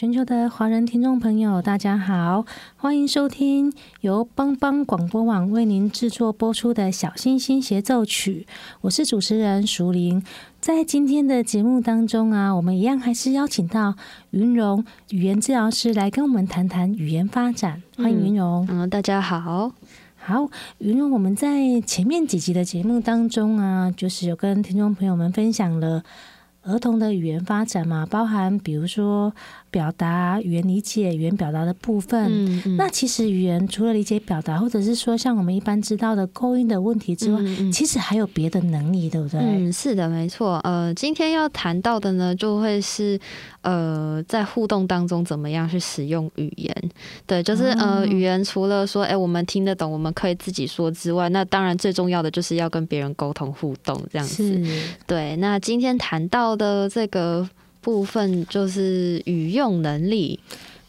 全球的华人听众朋友，大家好，欢迎收听由帮帮广播网为您制作播出的《小星星协奏曲》，我是主持人淑玲。在今天的节目当中啊，我们一样还是邀请到云荣语言治疗师来跟我们谈谈语言发展。欢迎云荣。嗯，大家好。好，云容，我们在前面几集的节目当中啊，就是有跟听众朋友们分享了儿童的语言发展嘛，包含比如说。表达语言理解、语言表达的部分。嗯嗯、那其实语言除了理解表达，或者是说像我们一般知道的构音的问题之外，其实还有别的能力，对不对？嗯，是的，没错。呃，今天要谈到的呢，就会是呃，在互动当中怎么样去使用语言。对，就是呃，语言除了说，哎，我们听得懂，我们可以自己说之外，那当然最重要的就是要跟别人沟通互动，这样子。对，那今天谈到的这个。部分就是语用能力，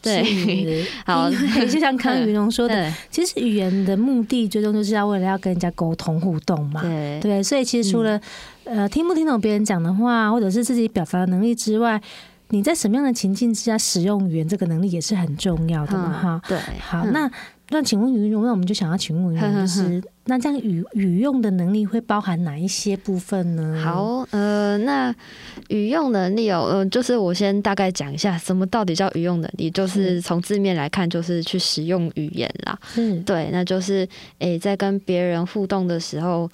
对，好，就像康云龙说的，其实语言的目的最终就是要为了要跟人家沟通互动嘛，对，对，所以其实除了、嗯、呃听不听懂别人讲的话，或者是自己表达的能力之外，你在什么样的情境之下使用语言这个能力也是很重要的嘛，哈、嗯，对，好，那。那请问昀容，那我们就想要请问一下，就是那这样语语用的能力会包含哪一些部分呢？好，呃，那语用能力哦，呃，就是我先大概讲一下，什么到底叫语用能力？就是从字面来看，就是去使用语言啦。嗯，对，那就是诶、欸，在跟别人互动的时候，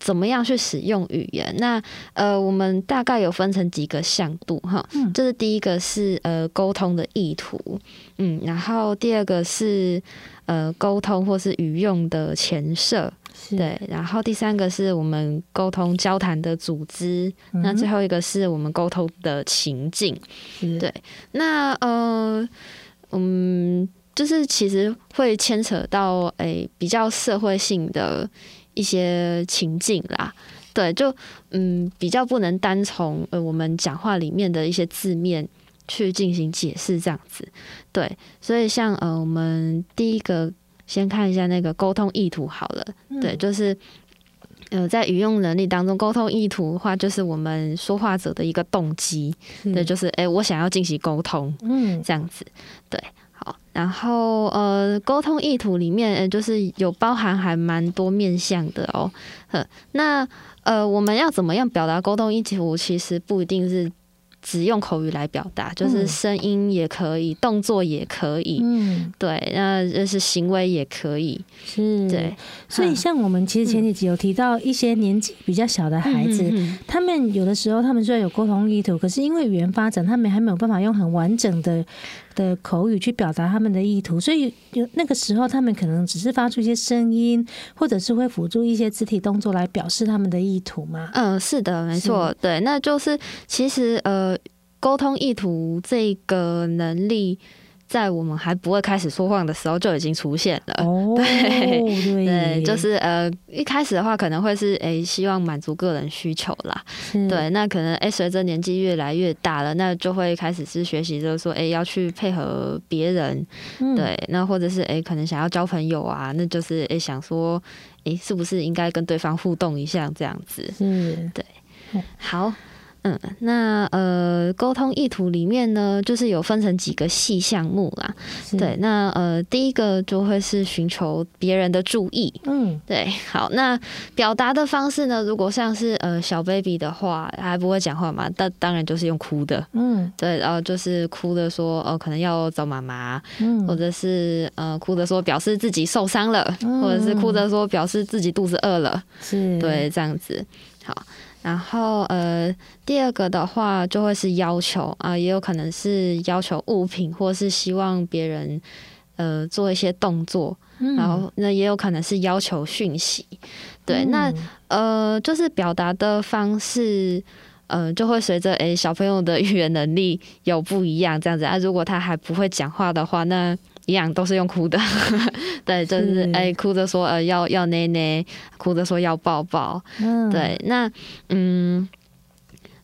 怎么样去使用语言？那呃，我们大概有分成几个向度哈。嗯，这是第一个是呃沟通的意图，嗯，然后第二个是。呃，沟通或是语用的前设，对，然后第三个是我们沟通交谈的组织，嗯、那最后一个是我们沟通的情境，对，那呃，嗯，就是其实会牵扯到诶、欸、比较社会性的一些情境啦，对，就嗯比较不能单从呃我们讲话里面的一些字面。去进行解释，这样子，对，所以像呃，我们第一个先看一下那个沟通意图好了，嗯、对，就是呃，在语用能力当中，沟通意图的话，就是我们说话者的一个动机，对，就是哎、欸，我想要进行沟通，嗯，这样子，对，好，然后呃，沟通意图里面，呃，就是有包含还蛮多面向的哦，呵，那呃，我们要怎么样表达沟通意图，其实不一定是。只用口语来表达，就是声音也可以，嗯、动作也可以，嗯，对，那就是行为也可以，是，对。所以像我们其实前几集有提到一些年纪比较小的孩子，嗯、他们有的时候他们虽然有沟通意图，可是因为语言发展，他们还没有办法用很完整的。的口语去表达他们的意图，所以有那个时候，他们可能只是发出一些声音，或者是会辅助一些肢体动作来表示他们的意图吗。嗯，是的，没错，对，那就是其实呃，沟通意图这个能力在我们还不会开始说谎的时候就已经出现了。哦，对对，就是呃，一开始的话可能会是诶、欸，希望满足个人需求啦。对，那可能诶，随着年纪越来越大了，那就会开始是学习，就是说诶、欸，要去配合别人。嗯、对，那或者是诶、欸，可能想要交朋友啊，那就是诶、欸，想说诶、欸，是不是应该跟对方互动一下这样子？嗯，对，好。嗯，那呃，沟通意图里面呢，就是有分成几个细项目啦。对，那呃，第一个就会是寻求别人的注意。嗯，对。好，那表达的方式呢，如果像是呃小 baby 的话，还不会讲话嘛，但当然就是用哭的。嗯，对，然后就是哭的说，哦、呃，可能要找妈妈。嗯，或者是呃哭的说表示自己受伤了，嗯、或者是哭的说表示自己肚子饿了。是，对，这样子。好。然后呃，第二个的话就会是要求啊、呃，也有可能是要求物品，或是希望别人呃做一些动作，嗯、然后那也有可能是要求讯息。对，嗯、那呃，就是表达的方式，呃，就会随着诶小朋友的语言能力有不一样这样子啊。如果他还不会讲话的话，那一样都是用哭的，对，就是哎、欸，哭着说呃要要奶奶，哭着说要抱抱，嗯，对，那嗯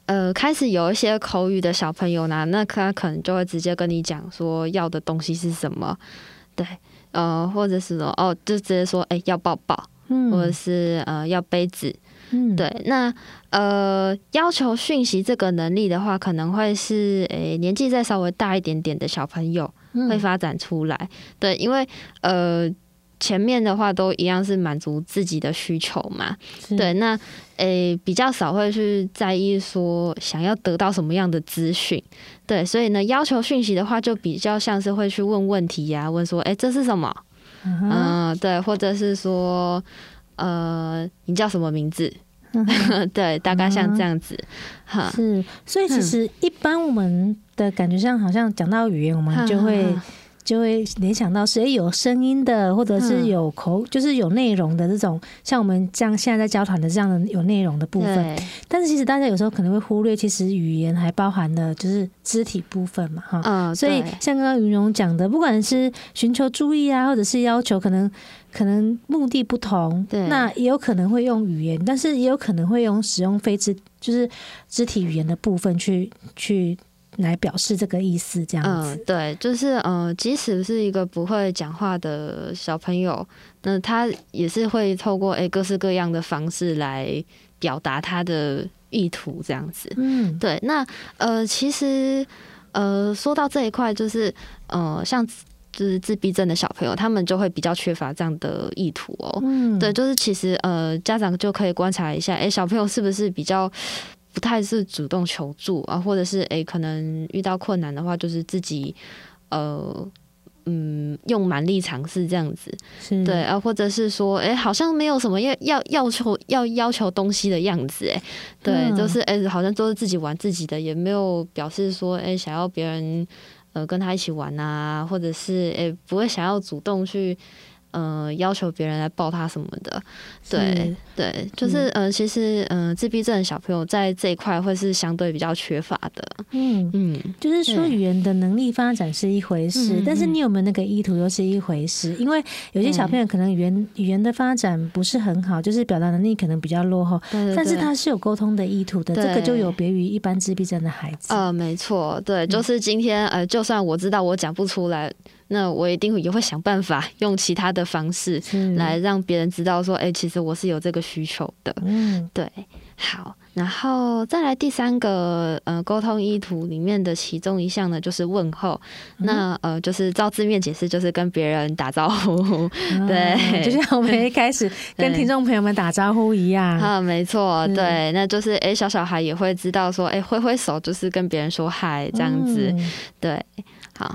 呃开始有一些口语的小朋友呢，那他可能就会直接跟你讲说要的东西是什么，对，呃或者是说哦就直接说哎、欸、要抱抱，嗯，或者是呃要杯子，嗯，对，那呃要求讯息这个能力的话，可能会是哎、欸、年纪再稍微大一点点的小朋友。会发展出来，对，因为呃前面的话都一样是满足自己的需求嘛，对，那诶、欸、比较少会去在意说想要得到什么样的资讯，对，所以呢要求讯息的话就比较像是会去问问题呀、啊，问说诶、欸、这是什么，嗯、uh 对，或者是说呃你叫什么名字？对，大概像这样子，哈、嗯，是，所以其实一般我们的感觉上，好像讲到语言，我们就会。就会联想到是诶有声音的，或者是有口，就是有内容的这种，像我们这样现在在交谈的这样的有内容的部分。但是其实大家有时候可能会忽略，其实语言还包含了就是肢体部分嘛，哈。嗯。所以像刚刚云蓉讲的，不管是寻求注意啊，或者是要求，可能可能目的不同。对。那也有可能会用语言，但是也有可能会用使用非肢，就是肢体语言的部分去去。来表示这个意思，这样子。嗯，对，就是呃，即使是一个不会讲话的小朋友，那他也是会透过诶各式各样的方式来表达他的意图，这样子。嗯，对。那呃，其实呃，说到这一块，就是呃，像就是自闭症的小朋友，他们就会比较缺乏这样的意图哦。嗯，对，就是其实呃，家长就可以观察一下，诶，小朋友是不是比较。不太是主动求助啊，或者是诶、欸，可能遇到困难的话，就是自己呃嗯用蛮力尝试这样子，对啊，或者是说诶、欸，好像没有什么要要要求要要求东西的样子诶，对，嗯、就是诶、欸，好像都是自己玩自己的，也没有表示说诶、欸，想要别人呃跟他一起玩啊，或者是诶、欸，不会想要主动去。呃，要求别人来抱他什么的，对对，就是呃，其实呃，自闭症的小朋友在这一块会是相对比较缺乏的。嗯嗯，就是说语言的能力发展是一回事，但是你有没有那个意图又是一回事。因为有些小朋友可能语言语言的发展不是很好，就是表达能力可能比较落后，但是他是有沟通的意图的，这个就有别于一般自闭症的孩子。呃，没错，对，就是今天呃，就算我知道我讲不出来。那我一定也会想办法用其他的方式来让别人知道说，哎、欸，其实我是有这个需求的。嗯，对，好，然后再来第三个呃沟通意图里面的其中一项呢，就是问候。嗯、那呃，就是照字面解释，就是跟别人打招呼。对，就像我们一开始 跟听众朋友们打招呼一样。啊，没错，对，那就是哎、欸，小小孩也会知道说，哎、欸，挥挥手就是跟别人说嗨，这样子。嗯、对，好。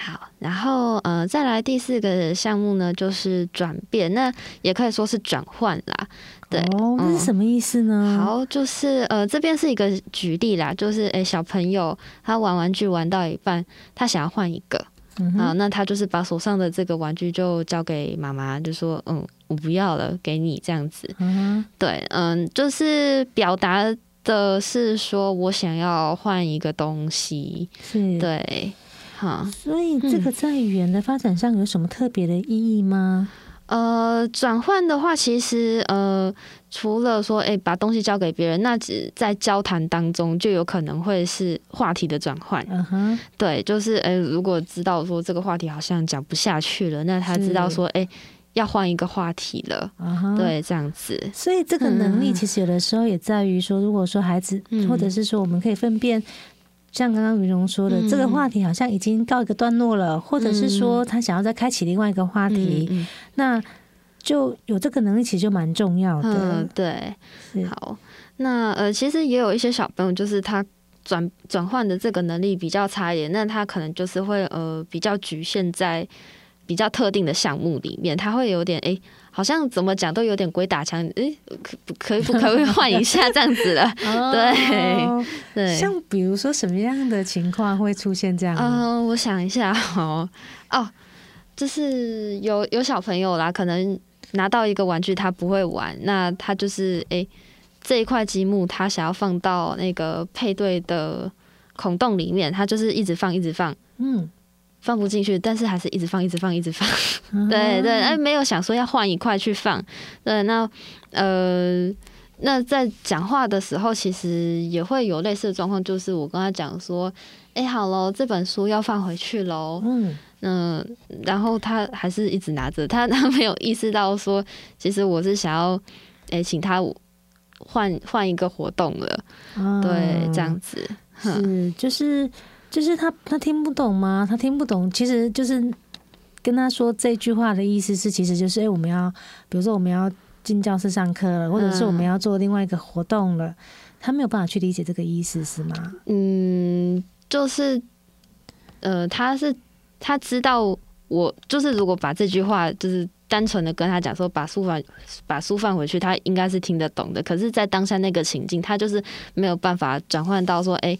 好，然后呃，再来第四个项目呢，就是转变，那也可以说是转换啦。对，哦，这是什么意思呢？嗯、好，就是呃，这边是一个举例啦，就是诶，小朋友他玩玩具玩到一半，他想要换一个，嗯、啊，那他就是把手上的这个玩具就交给妈妈，就说嗯，我不要了，给你这样子。嗯，对，嗯，就是表达的是说我想要换一个东西，是对。哈，所以这个在语言的发展上有什么特别的意义吗？呃，转换的话，其实呃，除了说，哎、欸，把东西交给别人，那只在交谈当中就有可能会是话题的转换。嗯哼，对，就是，哎、欸，如果知道说这个话题好像讲不下去了，那他知道说，哎、欸，要换一个话题了。对，这样子。所以这个能力其实有的时候也在于说，如果说孩子，嗯、或者是说我们可以分辨。像刚刚云龙说的，嗯、这个话题好像已经告一个段落了，或者是说他想要再开启另外一个话题，嗯、那就有这个能力，其实就蛮重要的。嗯、对，好，那呃，其实也有一些小朋友，就是他转转换的这个能力比较差一点，那他可能就是会呃比较局限在比较特定的项目里面，他会有点哎。诶好像怎么讲都有点鬼打墙，诶，可可以不可以换一下这样子的？对对，像比如说什么样的情况会出现这样？嗯，我想一下哦哦，就是有有小朋友啦，可能拿到一个玩具他不会玩，那他就是哎这一块积木他想要放到那个配对的孔洞里面，他就是一直放一直放，嗯。放不进去，但是还是一直放，一直放，一直放。嗯、对对，哎，没有想说要换一块去放。对，那呃，那在讲话的时候，其实也会有类似的状况，就是我跟他讲说，哎，好喽，这本书要放回去喽。嗯嗯、呃，然后他还是一直拿着，他他没有意识到说，其实我是想要，哎，请他换换一个活动了。嗯、对，这样子是就是。就是他，他听不懂吗？他听不懂，其实就是跟他说这句话的意思是，其实就是，哎、我们要，比如说我们要进教室上课了，或者是我们要做另外一个活动了，他没有办法去理解这个意思，是吗？嗯，就是，呃，他是他知道我，就是如果把这句话就是单纯的跟他讲说，把书放把书放回去，他应该是听得懂的。可是，在当下那个情境，他就是没有办法转换到说，哎、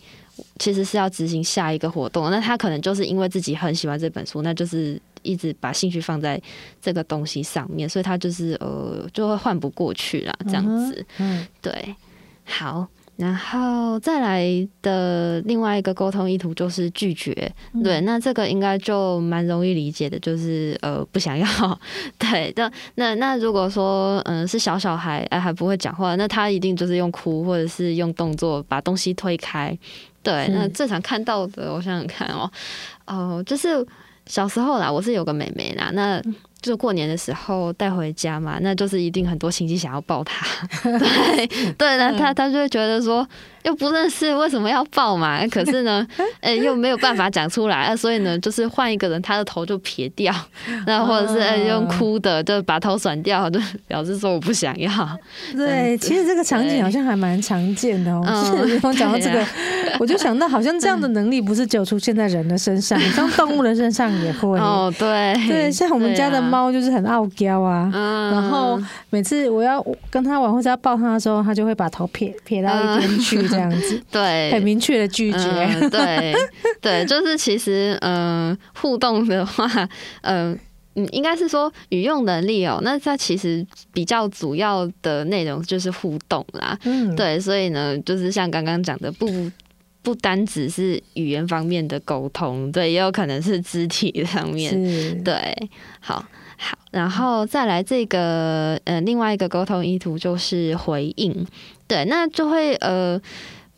其实是要执行下一个活动，那他可能就是因为自己很喜欢这本书，那就是一直把兴趣放在这个东西上面，所以他就是呃就会换不过去啦，这样子。嗯，对，好，然后再来的另外一个沟通意图就是拒绝，对，那这个应该就蛮容易理解的，就是呃不想要。对的，那那如果说嗯、呃、是小小孩哎还不会讲话，那他一定就是用哭或者是用动作把东西推开。对，那最常看到的，我想想看哦，哦，就是小时候啦，我是有个妹妹啦，那。就过年的时候带回家嘛，那就是一定很多亲戚想要抱他，对对，那他他就会觉得说又不认识，为什么要抱嘛？可是呢，哎、欸，又没有办法讲出来，所以呢，就是换一个人，他的头就撇掉，那或者是、欸、用哭的，就把头甩掉，就表示说我不想要。对，其实这个场景好像还蛮常见的哦。是，讲到这个，我就想到好像这样的能力不是只有出现在人的身上，像动物的身上也会。哦，对对，像我们家的。猫就是很傲娇啊，嗯、然后每次我要跟他玩或者要抱他的时候，它就会把头撇撇到一边去，这样子，嗯、对，很明确的拒绝。嗯、对对，就是其实嗯，互动的话，嗯嗯，应该是说语用能力哦、喔，那它其实比较主要的内容就是互动啦。嗯，对，所以呢，就是像刚刚讲的不。不单只是语言方面的沟通，对，也有可能是肢体上面，对，好好，然后再来这个呃，另外一个沟通意图就是回应，对，那就会呃，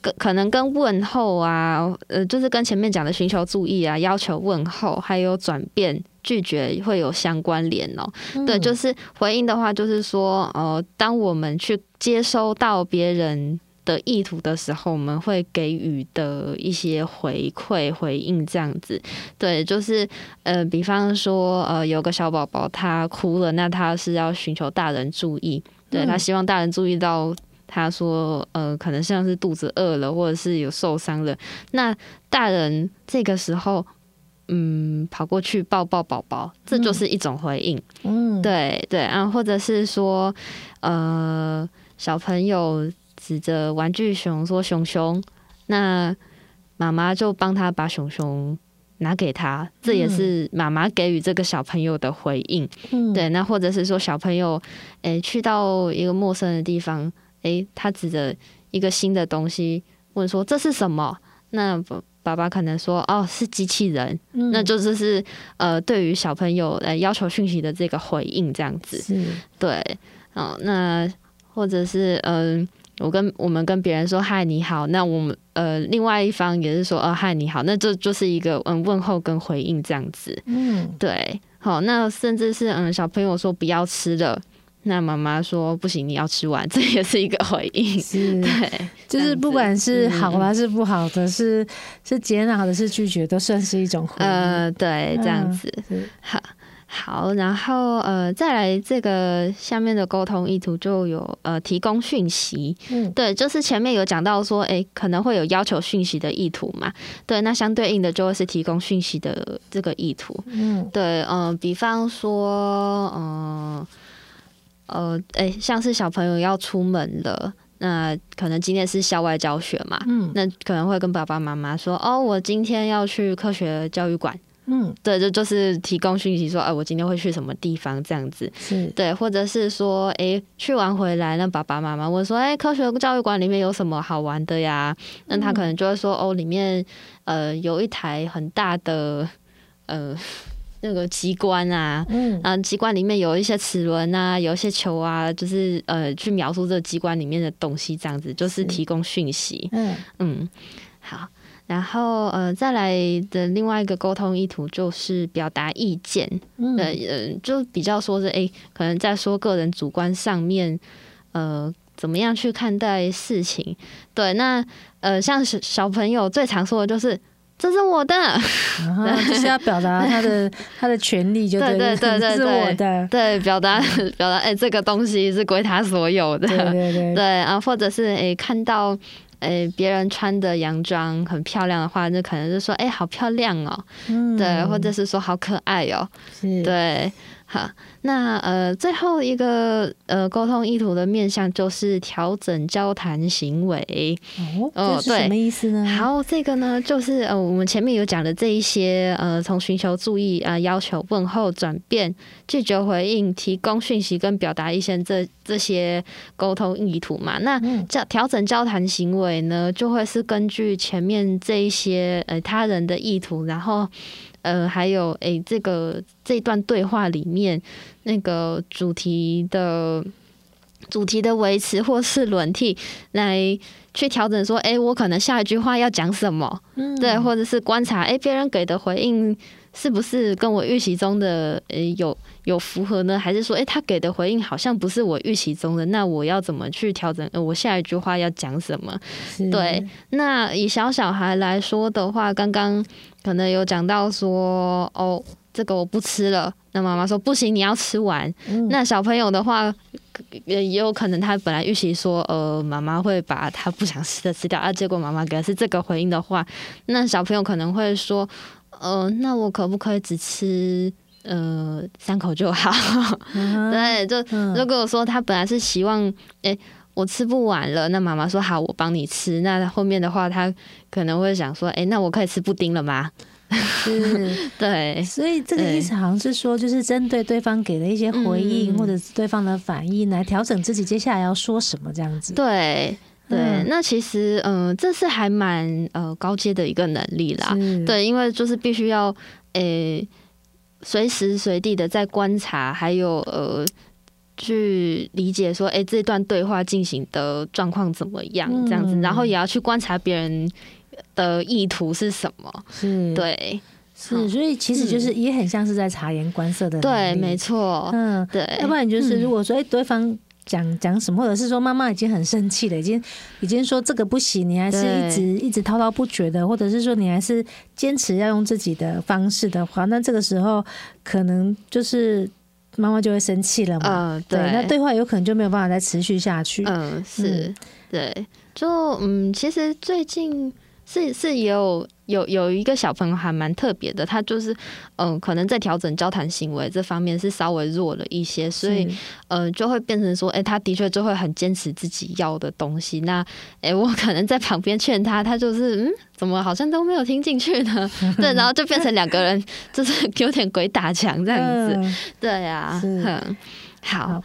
可可能跟问候啊，呃，就是跟前面讲的寻求注意啊，要求问候，还有转变拒绝会有相关联哦。嗯、对，就是回应的话，就是说，呃，当我们去接收到别人。的意图的时候，我们会给予的一些回馈、回应，这样子，对，就是呃，比方说，呃，有个小宝宝他哭了，那他是要寻求大人注意，对，他希望大人注意到，他说，呃，可能像是肚子饿了，或者是有受伤了，那大人这个时候，嗯，跑过去抱抱宝宝，这就是一种回应，嗯，对对啊，或者是说，呃，小朋友。指着玩具熊说：“熊熊，那妈妈就帮他把熊熊拿给他，这也是妈妈给予这个小朋友的回应。嗯、对，那或者是说小朋友，诶、欸，去到一个陌生的地方，诶、欸，他指着一个新的东西问说：这是什么？那爸爸可能说哦是机器人，嗯、那就这是呃对于小朋友呃要求讯息的这个回应这样子，是。对，哦，那或者是嗯、呃，我跟我们跟别人说嗨你好，那我们呃另外一方也是说哦嗨你好，那这就是一个嗯问候跟回应这样子，嗯，对，好，那甚至是嗯小朋友说不要吃了。那妈妈说不行，你要吃完，这也是一个回应。是，对，就是不管是好还是不好的，嗯、是是接纳的，是拒绝，都算是一种回应。呃，对，这样子。嗯、好，好，然后呃，再来这个下面的沟通意图就有呃提供讯息。嗯，对，就是前面有讲到说，哎，可能会有要求讯息的意图嘛。对，那相对应的就会是提供讯息的这个意图。嗯，对，嗯、呃，比方说，嗯、呃。呃，哎、欸，像是小朋友要出门了，那可能今天是校外教学嘛，嗯，那可能会跟爸爸妈妈说，哦，我今天要去科学教育馆，嗯，对，这就，就是提供讯息说，哎、呃，我今天会去什么地方这样子，是对，或者是说，哎、欸，去完回来，那爸爸妈妈问说，哎、欸，科学教育馆里面有什么好玩的呀？那他可能就会说，哦，里面呃有一台很大的，呃。那个机关啊，嗯，啊，机关里面有一些齿轮啊，有一些球啊，就是呃，去描述这个机关里面的东西，这样子就是提供讯息。嗯然后呃，再来的另外一个沟通意图就是表达意见。嗯，呃，就比较说是哎、欸，可能在说个人主观上面，呃，怎么样去看待事情？对，那呃，像小小朋友最常说的就是。这是我的，就是要表达他的 他的权利，就对对对 对，是我的，对，表达表达，哎，这个东西是归他所有的，对对对，对 啊，或者是哎，看到哎别人穿的洋装很漂亮的话，那可能就说哎，好漂亮哦，嗯，对，或者是说好可爱哦，是，对。好，那呃，最后一个呃，沟通意图的面向就是调整交谈行为。哦，这是什么意思呢？好，这个呢，就是呃，我们前面有讲的这一些呃，从寻求注意啊、呃，要求问候、转变、拒绝回应、提供讯息跟表达意见这这些沟通意图嘛。那调调整交谈行为呢，就会是根据前面这一些呃他人的意图，然后。呃，还有诶、欸，这个这段对话里面那个主题的主题的维持或是轮替，来去调整说，哎、欸，我可能下一句话要讲什么，嗯，对，或者是观察，哎、欸，别人给的回应是不是跟我预期中的诶、欸、有有符合呢？还是说，哎、欸，他给的回应好像不是我预期中的，那我要怎么去调整？呃，我下一句话要讲什么？对，那以小小孩来说的话，刚刚。可能有讲到说哦，这个我不吃了。那妈妈说不行，你要吃完。嗯、那小朋友的话，也有可能他本来预期说，呃，妈妈会把他不想吃的吃掉，啊，结果妈妈给的是这个回应的话，那小朋友可能会说，呃，那我可不可以只吃呃三口就好？嗯、对，就如果说他本来是希望，哎、欸。我吃不完了，那妈妈说好，我帮你吃。那后面的话，他可能会想说，哎、欸，那我可以吃布丁了吗？是，对。所以这个意思好像是说，就是针对对方给的一些回应，或者是对方的反应，来调整自己接下来要说什么这样子。对，对。嗯、那其实，嗯、呃，这是还蛮呃高阶的一个能力啦。对，因为就是必须要，诶、欸，随时随地的在观察，还有呃。去理解说，哎、欸，这段对话进行的状况怎么样？这样子，嗯、然后也要去观察别人的意图是什么。是，对，是，所以其实就是也很像是在察言观色的。对，没错。嗯，对。要不然就是，如果说，哎，对方讲讲什么，或者是说妈妈已经很生气了，已经已经说这个不行，你还是一直一直滔滔不绝的，或者是说你还是坚持要用自己的方式的话，那这个时候可能就是。妈妈就会生气了嘛？嗯，对，对，那对话有可能就没有办法再持续下去。嗯，是，嗯、对，就嗯，其实最近是是有。有有一个小朋友还蛮特别的，他就是嗯、呃，可能在调整交谈行为这方面是稍微弱了一些，所以嗯、呃，就会变成说，哎、欸，他的确就会很坚持自己要的东西。那哎、欸，我可能在旁边劝他，他就是嗯，怎么好像都没有听进去呢？对，然后就变成两个人就是 有点鬼打墙这样子。对啊，好，好，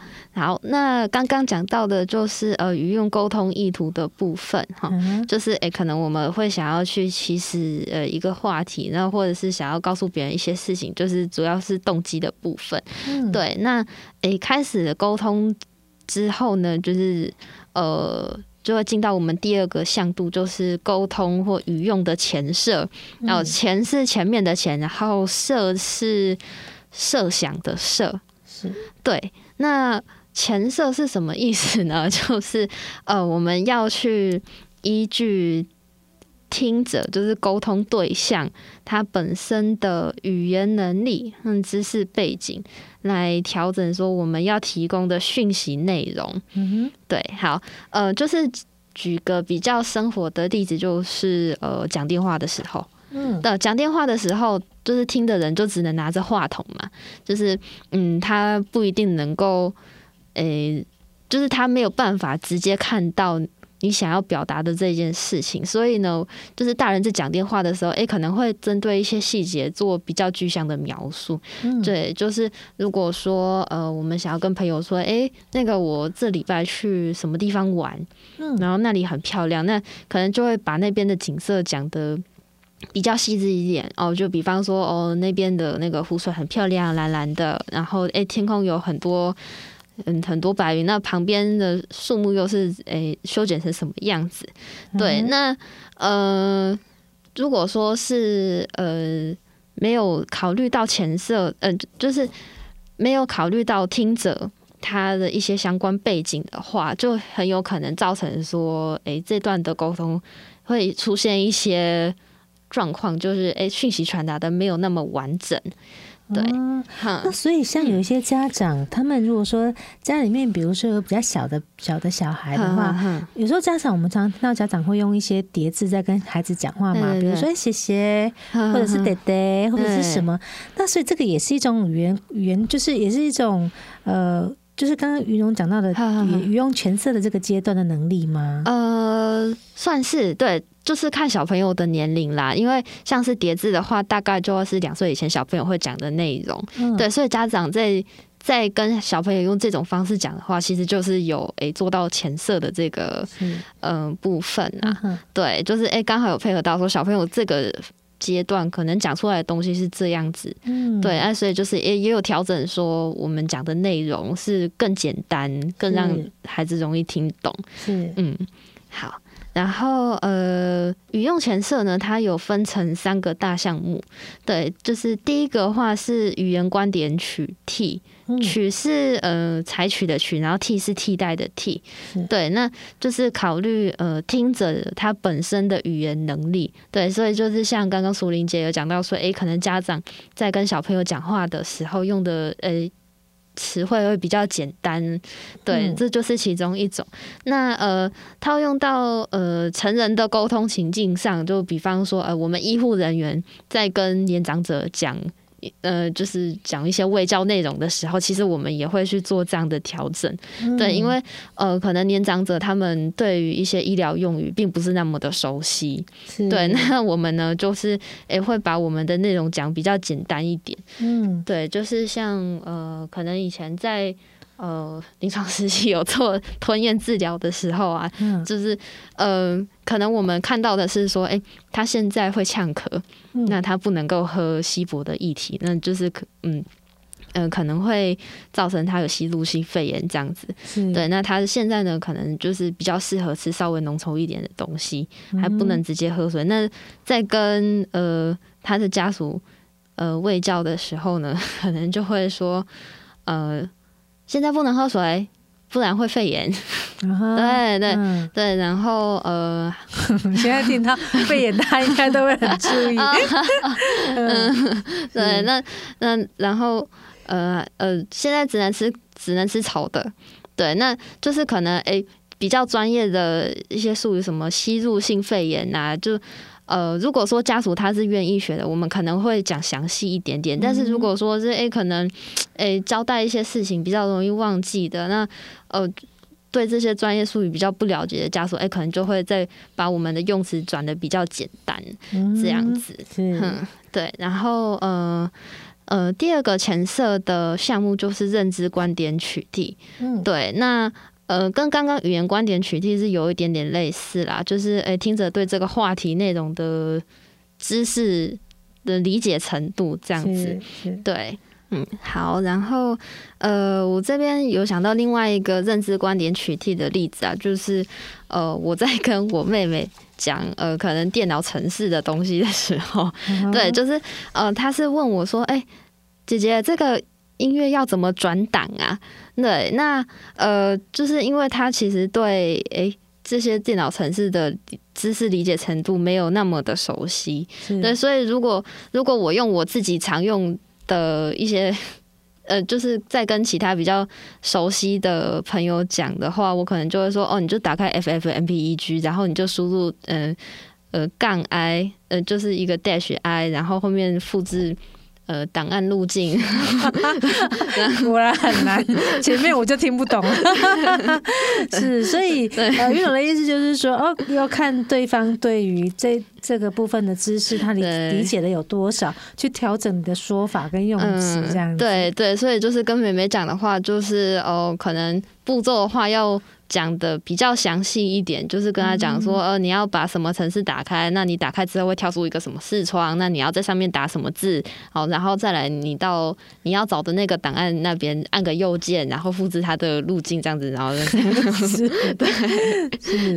那刚刚讲到的就是呃语用沟通意图的部分哈，就是诶、欸，可能我们会想要去其实呃一个话题，然后或者是想要告诉别人一些事情，就是主要是动机的部分。嗯、对，那诶、欸、开始的沟通之后呢，就是呃就会进到我们第二个向度，就是沟通或语用的前设。然后前是前面的前，然后设是设想的设，是对。那前设是什么意思呢？就是呃，我们要去依据听者，就是沟通对象他本身的语言能力和知识背景，来调整说我们要提供的讯息内容。嗯哼，对，好，呃，就是举个比较生活的例子，就是呃，讲电话的时候，嗯，的讲电话的时候。就是听的人就只能拿着话筒嘛，就是嗯，他不一定能够，诶、欸，就是他没有办法直接看到你想要表达的这件事情，所以呢，就是大人在讲电话的时候，诶、欸，可能会针对一些细节做比较具象的描述。嗯，对，就是如果说呃，我们想要跟朋友说，诶、欸，那个我这礼拜去什么地方玩，嗯，然后那里很漂亮，那可能就会把那边的景色讲的。比较细致一点哦，就比方说哦，那边的那个湖水很漂亮，蓝蓝的，然后诶，天空有很多嗯很多白云，那旁边的树木又是诶修剪成什么样子？对，那呃，如果说是呃没有考虑到前设，嗯、呃，就是没有考虑到听者他的一些相关背景的话，就很有可能造成说，诶，这段的沟通会出现一些。状况就是，诶，讯息传达的没有那么完整，对。嗯、那所以像有一些家长，嗯、他们如果说家里面，比如说有比较小的小的小孩的话，有时候家长我们常常听到家长会用一些叠字在跟孩子讲话嘛，比如说谢谢，嗯、或者是爹爹，或者是什么。那所以这个也是一种语言语言，就是也是一种呃。就是刚刚于荣讲到的语用前设的这个阶段的能力吗？呃，算是对，就是看小朋友的年龄啦。因为像是叠字的话，大概就是两岁以前小朋友会讲的内容。嗯、对，所以家长在在跟小朋友用这种方式讲的话，其实就是有诶、欸、做到前设的这个嗯、呃、部分啊。嗯、对，就是诶刚、欸、好有配合到说小朋友这个。阶段可能讲出来的东西是这样子，嗯，对，啊，所以就是也也有调整，说我们讲的内容是更简单，更让孩子容易听懂，是，嗯，好。然后呃，语用前设呢，它有分成三个大项目。对，就是第一个话是语言观点取替，取是呃采取的取，然后替是替代的替。对，那就是考虑呃听者他本身的语言能力。对，所以就是像刚刚苏玲姐有讲到说，诶，可能家长在跟小朋友讲话的时候用的呃。词汇会比较简单，对，这就是其中一种。那呃，套用到呃成人的沟通情境上，就比方说呃，我们医护人员在跟年长者讲。呃，就是讲一些卫教内容的时候，其实我们也会去做这样的调整，嗯、对，因为呃，可能年长者他们对于一些医疗用语并不是那么的熟悉，对，那我们呢，就是也会把我们的内容讲比较简单一点，嗯，对，就是像呃，可能以前在。呃，临床实习有做吞咽治疗的时候啊，嗯、就是呃，可能我们看到的是说，哎、欸，他现在会呛咳，嗯、那他不能够喝稀薄的液体，那就是可，嗯，呃，可能会造成他有吸入性肺炎这样子。对，那他现在呢，可能就是比较适合吃稍微浓稠一点的东西，还不能直接喝水。嗯、那在跟呃他的家属呃喂教的时候呢，可能就会说，呃。现在不能喝水，不然会肺炎。Uh 对对、嗯、对，然后呃，现在听到肺炎，大家应该都会很注意。嗯，对，那那然后呃呃，现在只能吃只能吃炒的。对，那就是可能诶，比较专业的一些术语，什么吸入性肺炎啊，就。呃，如果说家属他是愿意学的，我们可能会讲详细一点点。但是如果说是诶，可能诶交代一些事情比较容易忘记的，那呃，对这些专业术语比较不了解的家属，诶，可能就会再把我们的用词转的比较简单，这样子。嗯，对。然后呃呃，第二个前设的项目就是认知观点取缔。嗯，对，那呃，跟刚刚语言观点取替是有一点点类似啦，就是诶、欸，听着对这个话题内容的知识的理解程度这样子。对，嗯，好，然后呃，我这边有想到另外一个认知观点取替的例子啊，就是呃，我在跟我妹妹讲呃，可能电脑程式的东西的时候，嗯、对，就是呃，她是问我说：“哎、欸，姐姐，这个音乐要怎么转档啊？”对，那呃，就是因为他其实对诶、欸、这些电脑程式的知识理解程度没有那么的熟悉，对，所以如果如果我用我自己常用的一些。呃，就是在跟其他比较熟悉的朋友讲的话，我可能就会说，哦，你就打开 FFmpeg，然后你就输入，嗯呃，呃杠 i，呃，就是一个 dash i，然后后面复制。呃，档案路径 果然很难，前面我就听不懂了。是，所以呃，于总的意思就是说，哦，要看对方对于这这个部分的知识，他理理解的有多少，去调整你的说法跟用词这样子。对对，所以就是跟妹妹讲的话，就是哦，可能步骤的话要。讲的比较详细一点，就是跟他讲说，呃，你要把什么程式打开，那你打开之后会跳出一个什么视窗，那你要在上面打什么字，好，然后再来你到你要找的那个档案那边按个右键，然后复制它的路径这样子，然后 对。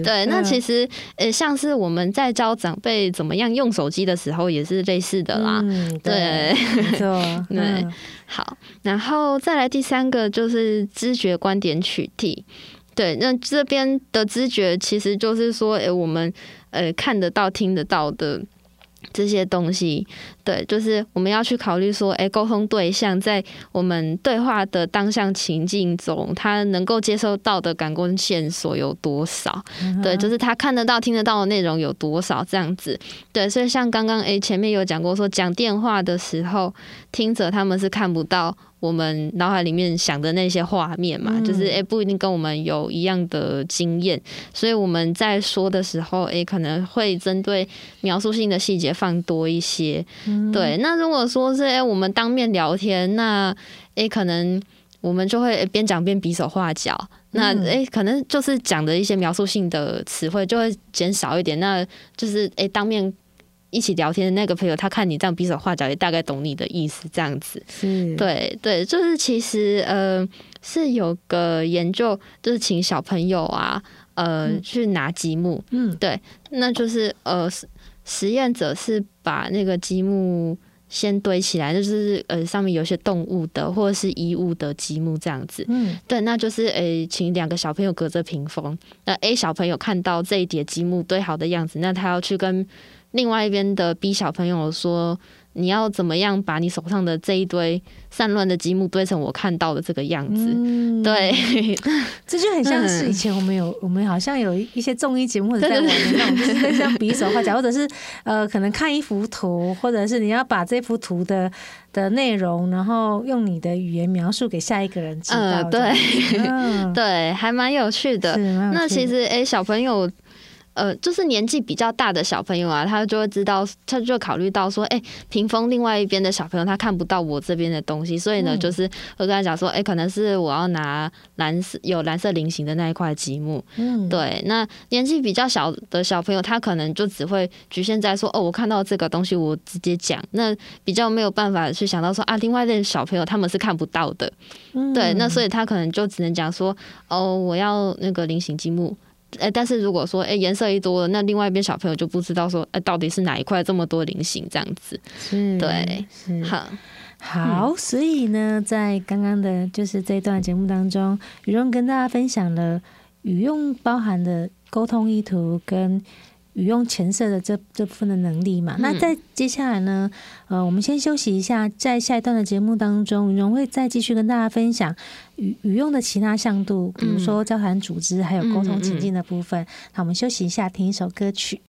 对，那其实呃，像是我们在教长辈怎么样用手机的时候，也是类似的啦，嗯、对，没错，对，好，然后再来第三个就是知觉观点取缔。对，那这边的知觉其实就是说，哎，我们呃看得到、听得到的这些东西。对，就是我们要去考虑说，哎，沟通对象在我们对话的当下情境中，他能够接收到的感官线索有多少？对，就是他看得到、听得到的内容有多少这样子。对，所以像刚刚哎前面有讲过说，讲电话的时候，听者他们是看不到我们脑海里面想的那些画面嘛，就是哎不一定跟我们有一样的经验，所以我们在说的时候，哎可能会针对描述性的细节放多一些。对，那如果说是哎，我们当面聊天，那哎，可能我们就会边讲边比手画脚，那哎，可能就是讲的一些描述性的词汇就会减少一点。那就是哎，当面一起聊天的那个朋友，他看你这样比手画脚，也大概懂你的意思，这样子。对对，就是其实呃，是有个研究，就是请小朋友啊，呃，去拿积木，嗯，对，那就是呃。实验者是把那个积木先堆起来，就是呃上面有些动物的或者是衣物的积木这样子。嗯，对，那就是诶、欸，请两个小朋友隔着屏风，那 A 小朋友看到这一叠积木堆好的样子，那他要去跟另外一边的 B 小朋友说。你要怎么样把你手上的这一堆散乱的积木堆成我看到的这个样子？嗯、对，这就很像是以前我们有，我们好像有一些综艺节目或者在玩的那种，就是像比手画脚，或者是呃，可能看一幅图，或者是你要把这幅图的的内容，然后用你的语言描述给下一个人知道。呃、对，嗯、对，还蛮有趣的。趣的那其实，哎、欸，小朋友。呃，就是年纪比较大的小朋友啊，他就会知道，他就考虑到说，哎、欸，屏风另外一边的小朋友他看不到我这边的东西，所以呢，就是会跟他讲说，哎、欸，可能是我要拿蓝色有蓝色菱形的那一块积木。嗯，对。那年纪比较小的小朋友，他可能就只会局限在说，哦，我看到这个东西，我直接讲。那比较没有办法去想到说，啊，另外的小朋友他们是看不到的。嗯，对。那所以他可能就只能讲说，哦，我要那个菱形积木。但是如果说哎颜、欸、色一多了，那另外一边小朋友就不知道说哎、欸、到底是哪一块这么多菱形这样子，是对，是好，好，所以呢，在刚刚的就是这段节目当中，雨用跟大家分享了语用包含的沟通意图跟。语用前设的这这部分的能力嘛，那在接下来呢，呃，我们先休息一下，在下一段的节目当中，我会再继续跟大家分享语语用的其他向度，比如说交谈组织还有沟通情境的部分。好，我们休息一下，听一首歌曲。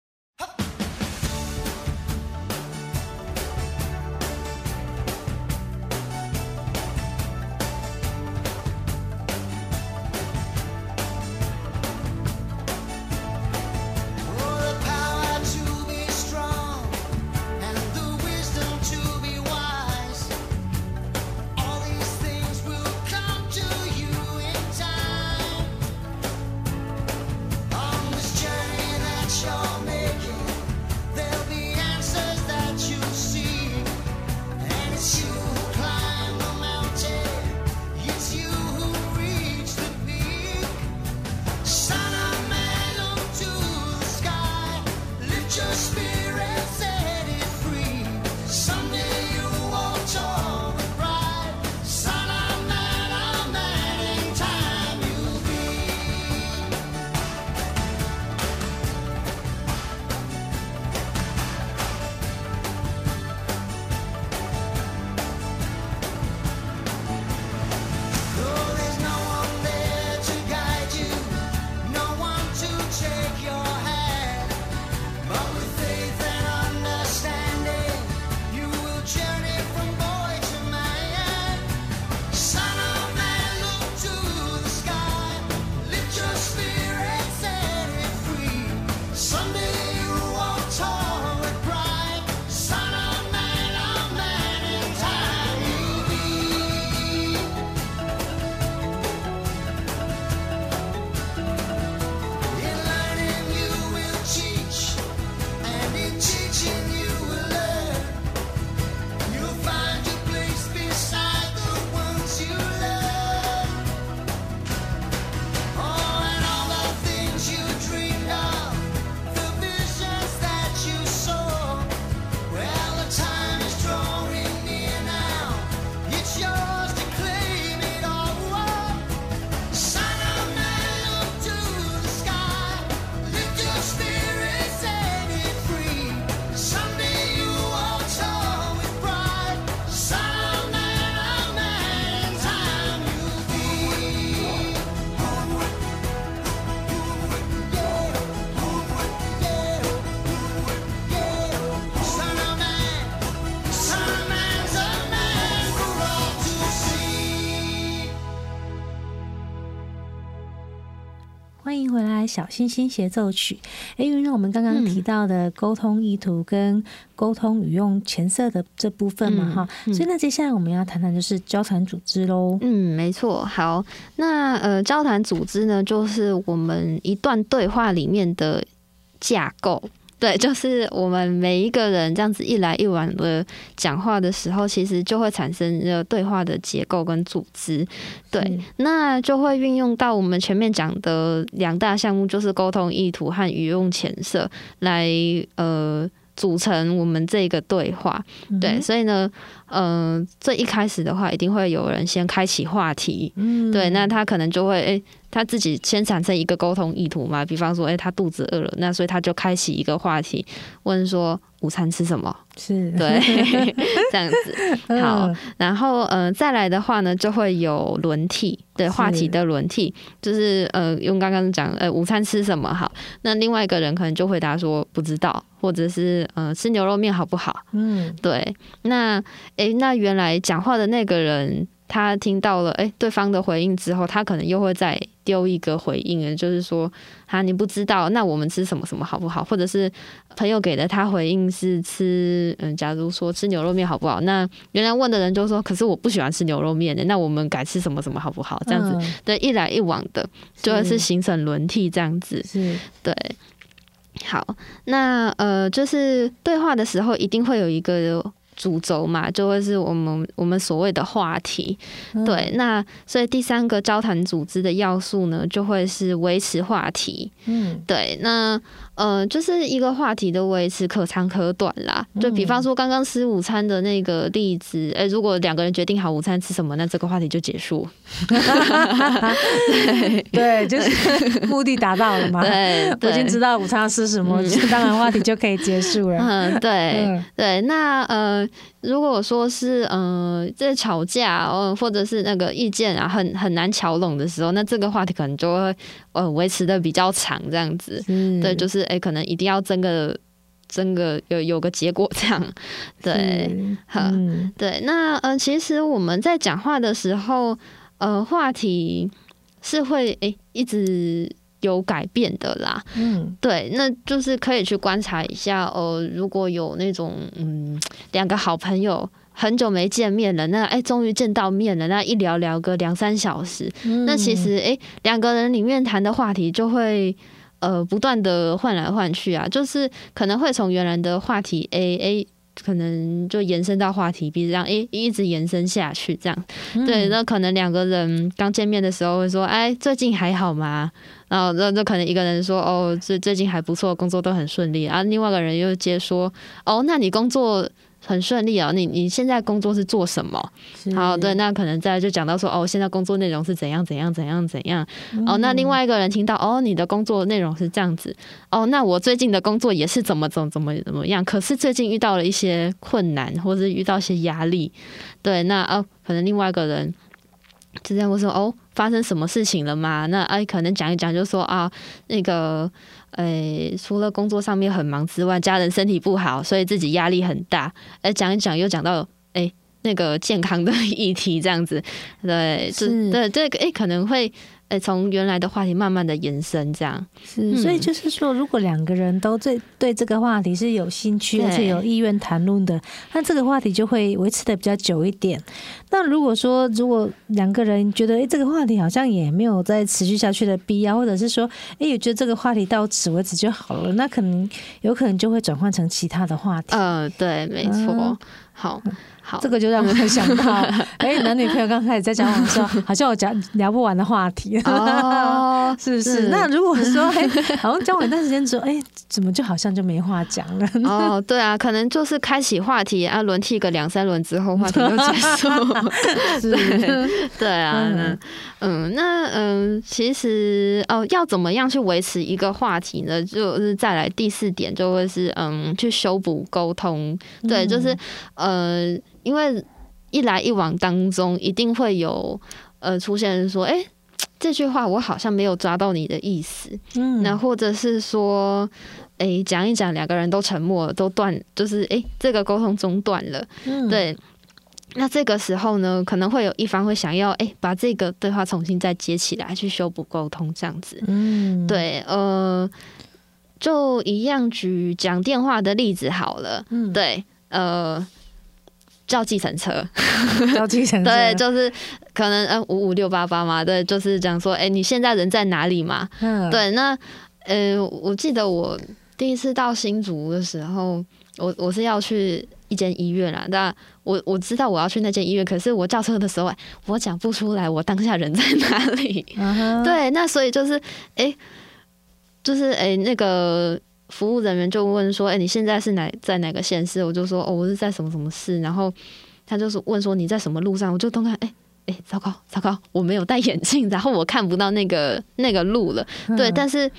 小星星协奏曲。哎，因为我们刚刚提到的沟通意图跟沟通语用前设的这部分嘛，哈、嗯，所以那接下来我们要谈谈就是交谈组织喽。嗯，没错。好，那呃，交谈组织呢，就是我们一段对话里面的架构。对，就是我们每一个人这样子一来一往的讲话的时候，其实就会产生呃对话的结构跟组织。对，那就会运用到我们前面讲的两大项目，就是沟通意图和语用前设来呃。组成我们这个对话，对，所以呢，嗯、呃，这一开始的话，一定会有人先开启话题，嗯，对，那他可能就会，诶、欸，他自己先产生一个沟通意图嘛，比方说，诶、欸，他肚子饿了，那所以他就开启一个话题，问说。午餐吃什么？是对，这样子好。然后呃，再来的话呢，就会有轮替，对，话题的轮替，就是呃，用刚刚讲呃，午餐吃什么好？那另外一个人可能就回答说不知道，或者是呃，吃牛肉面好不好？嗯，对。那诶，那原来讲话的那个人。他听到了，诶，对方的回应之后，他可能又会再丢一个回应，就是说，哈，你不知道，那我们吃什么什么好不好？或者是朋友给的他回应是吃，嗯，假如说吃牛肉面好不好？那原来问的人就说，可是我不喜欢吃牛肉面的，那我们改吃什么什么好不好？这样子，对，一来一往的，就是形成轮替这样子，是，对。好，那呃，就是对话的时候一定会有一个。主轴嘛，就会是我们我们所谓的话题，嗯、对。那所以第三个交谈组织的要素呢，就会是维持话题。嗯，对。那呃，就是一个话题的维持可长可短啦。就比方说刚刚吃午餐的那个例子，哎、欸，如果两个人决定好午餐吃什么，那这个话题就结束。对 对，就是 目的达到了嘛。对，我已经知道午餐要吃什么，嗯、当然话题就可以结束了。嗯，对嗯对。那呃。如果说是嗯、呃，在吵架哦，或者是那个意见啊，很很难调拢的时候，那这个话题可能就会呃维持的比较长，这样子。嗯，对，就是哎、欸，可能一定要争个争个有有个结果这样。对，好，嗯、对，那呃，其实我们在讲话的时候，呃，话题是会哎、欸、一直。有改变的啦，嗯，对，那就是可以去观察一下哦。如果有那种嗯，两个好朋友很久没见面了，那哎，终于见到面了，那一聊聊个两三小时，嗯、那其实哎，两个人里面谈的话题就会呃不断的换来换去啊，就是可能会从原来的话题 A A。可能就延伸到话题 B 这样，诶，一直延伸下去这样。嗯、对，那可能两个人刚见面的时候会说，哎，最近还好吗？然后那那可能一个人说，哦，最最近还不错，工作都很顺利。啊，另外一个人又接说，哦，那你工作？很顺利啊、哦！你你现在工作是做什么？好，对，那可能再就讲到说哦，现在工作内容是怎样怎样怎样怎样。嗯、哦，那另外一个人听到哦，你的工作内容是这样子。哦，那我最近的工作也是怎么怎么怎么怎么样。可是最近遇到了一些困难，或者是遇到一些压力。对，那哦，可能另外一个人就这样会说哦，发生什么事情了吗？那哎，可能讲一讲就说啊，那个。诶、欸，除了工作上面很忙之外，家人身体不好，所以自己压力很大。哎，讲一讲又讲到诶、欸，那个健康的议题这样子，对，是，对，这个哎，可能会。哎，从原来的话题慢慢的延伸，这样是，所以就是说，如果两个人都对对这个话题是有兴趣，而且有意愿谈论的，那这个话题就会维持的比较久一点。那如果说，如果两个人觉得，哎，这个话题好像也没有再持续下去的必要，或者是说，哎，也觉得这个话题到此为止就好了，那可能有可能就会转换成其他的话题。嗯、呃，对，没错，嗯、好。好这个就让我很想到，哎、欸，男女朋友刚开始在交往的时候，好像有讲聊不完的话题，哦、是 不是？是那如果说，哎、欸，好像交往一段时间之后，哎、欸，怎么就好像就没话讲了？哦，对啊，可能就是开启话题啊，轮替个两三轮之后，话题就结束。是对，对啊，嗯，嗯，那嗯，其实哦，要怎么样去维持一个话题呢？就是再来第四点，就会是嗯，去修补沟通。对，就是呃。因为一来一往当中，一定会有呃出现说，哎，这句话我好像没有抓到你的意思，嗯，那或者是说，哎，讲一讲，两个人都沉默了，都断，就是哎，这个沟通中断了，嗯，对。那这个时候呢，可能会有一方会想要，哎、欸，把这个对话重新再接起来，去修补沟通，这样子。嗯，对，呃，就一样举讲电话的例子好了。嗯，对，呃，叫计程车，叫计程车，对，就是可能嗯五五六八八嘛，对，就是讲说，哎、欸，你现在人在哪里嘛？嗯，对，那呃，我记得我第一次到新竹的时候，我我是要去。一间医院啦，那我我知道我要去那间医院，可是我叫车的时候，我讲不出来我当下人在哪里。Uh. 对，那所以就是，哎、欸，就是哎、欸，那个服务人员就问说，哎、欸，你现在是哪在哪个县市？我就说，哦，我是在什么什么市。然后他就是问说你在什么路上？我就东看，哎、欸、哎、欸，糟糕糟糕，我没有戴眼镜，然后我看不到那个那个路了。对，uh. 但是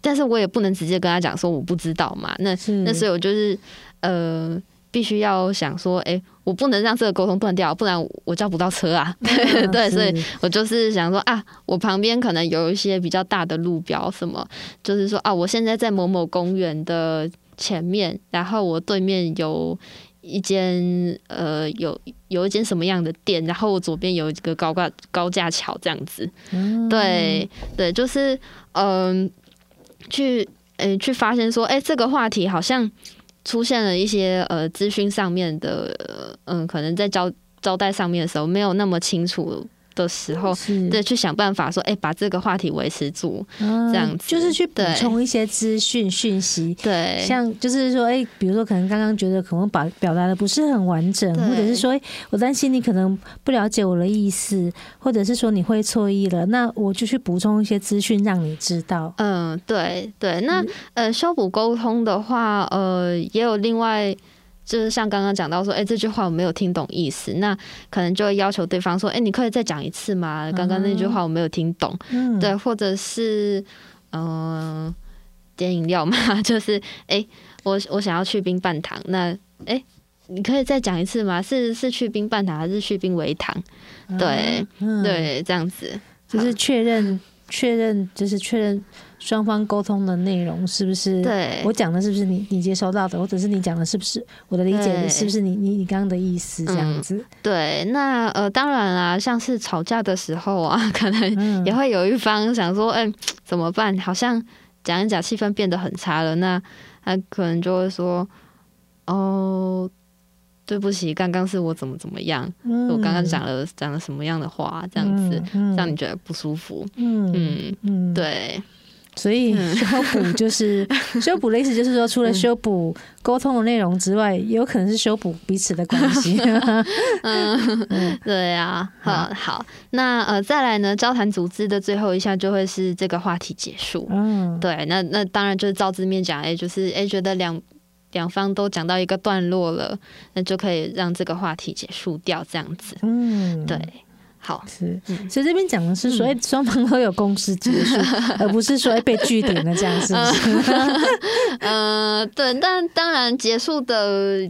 但是我也不能直接跟他讲说我不知道嘛。那那所以我就是呃。必须要想说，哎、欸，我不能让这个沟通断掉，不然我叫不到车啊。对对，所以我就是想说啊，我旁边可能有一些比较大的路标，什么，就是说啊，我现在在某某公园的前面，然后我对面有一间呃，有有一间什么样的店，然后我左边有一个高架高架桥这样子。嗯、对对，就是嗯、呃，去嗯、欸，去发现说，哎、欸，这个话题好像。出现了一些呃资讯上面的，嗯、呃，可能在招招待上面的时候没有那么清楚的时候，对，去想办法说，哎、欸，把这个话题维持住，嗯、这样子，就是去补充一些资讯讯息，对，像就是说，哎、欸，比如说可能刚刚觉得可能表表达的不是很完整，或者是说，哎、欸，我担心你可能不了解我的意思，或者是说你会错意了，那我就去补充一些资讯让你知道。嗯，对对，那呃，修补沟通的话，呃，也有另外。就是像刚刚讲到说，哎、欸，这句话我没有听懂意思，那可能就会要求对方说，哎、欸，你可以再讲一次吗？刚刚那句话我没有听懂，嗯、对，或者是嗯、呃，点饮料嘛，就是哎、欸，我我想要去冰半糖，那哎、欸，你可以再讲一次吗？是是去冰半糖还是去冰微糖？对、嗯、对，这样子就是确认确认，就是确认。双方沟通的内容是不是？对，我讲的是不是你你接收到的，或者是你讲的是不是我的理解的是不是你你你刚刚的意思这样子？嗯、对，那呃，当然啦，像是吵架的时候啊，可能也会有一方想说，哎、欸，怎么办？好像讲一讲，气氛变得很差了。那他可能就会说，哦，对不起，刚刚是我怎么怎么样？嗯、我刚刚讲了讲了什么样的话？这样子、嗯嗯、让你觉得不舒服？嗯嗯嗯，对。所以修补就是 修补的意思，就是说除了修补沟通的内容之外，也有可能是修补彼此的关系。嗯，对啊，好，好，那呃，再来呢，交谈组织的最后一项就会是这个话题结束。嗯，对，那那当然就是照字面讲，哎，就是哎，觉得两两方都讲到一个段落了，那就可以让这个话题结束掉，这样子。嗯，对。好，是，所以这边讲的是说，哎、嗯，双方都有共识结束，而不是说被句点的这样，是不是？嗯、呃，对，但当然结束的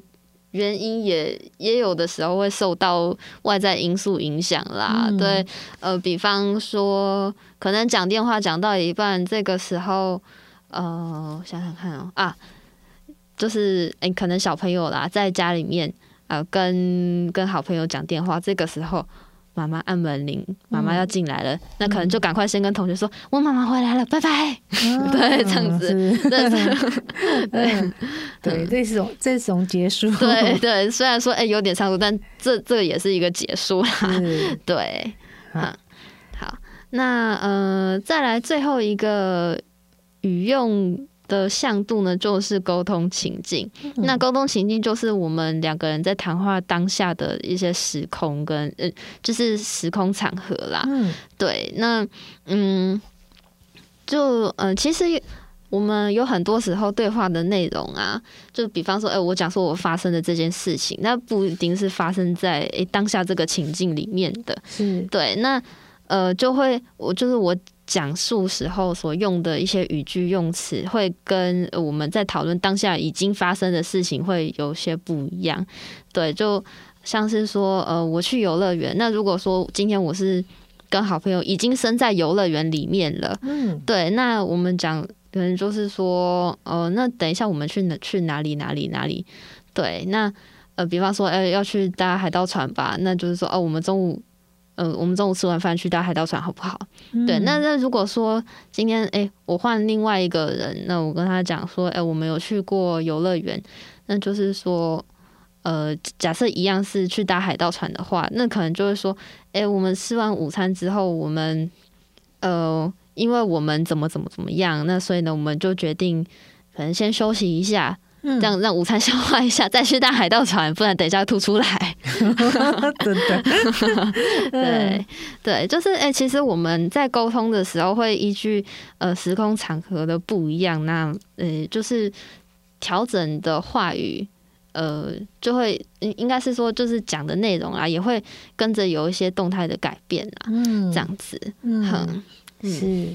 原因也也有的时候会受到外在因素影响啦。嗯、对，呃，比方说，可能讲电话讲到一半，这个时候，呃，想想看哦，啊，就是哎、欸，可能小朋友啦，在家里面，呃，跟跟好朋友讲电话，这个时候。妈妈按门铃，妈妈要进来了，嗯、那可能就赶快先跟同学说：“嗯、我妈妈回来了，拜拜。哦” 对，这样子，对，对，对，这种这种结束，对对，虽然说哎、欸、有点仓促，但这这个也是一个结束啦。对，嗯，好，那呃，再来最后一个语用。的向度呢，就是沟通情境。嗯、那沟通情境就是我们两个人在谈话当下的一些时空跟呃，就是时空场合啦。嗯，对。那嗯，就嗯、呃，其实我们有很多时候对话的内容啊，就比方说，哎、欸，我讲说我发生的这件事情，那不一定是发生在哎、欸、当下这个情境里面的。是对。那呃，就会我就是我。讲述时候所用的一些语句用词，会跟我们在讨论当下已经发生的事情会有些不一样。对，就像是说，呃，我去游乐园。那如果说今天我是跟好朋友已经身在游乐园里面了，嗯，对，那我们讲可能就是说，呃，那等一下我们去哪去哪里哪里哪里？对，那呃，比方说，哎，要去搭海盗船吧，那就是说，哦，我们中午，呃，我们中午吃完饭去搭海盗船好不好？嗯、对，那那如果说今天，哎，我换另外一个人，那我跟他讲说，哎，我们有去过游乐园，那就是说，呃，假设一样是去搭海盗船的话，那可能就是说，哎，我们吃完午餐之后，我们，呃，因为我们怎么怎么怎么样，那所以呢，我们就决定，可能先休息一下。这样让午餐消化一下，再去搭海盗船，不然等一下吐出来。真的，对对，就是哎、欸，其实我们在沟通的时候会依据呃时空场合的不一样，那呃就是调整的话语，呃就会应该是说就是讲的内容啊，也会跟着有一些动态的改变啊，嗯，这样子，嗯，是。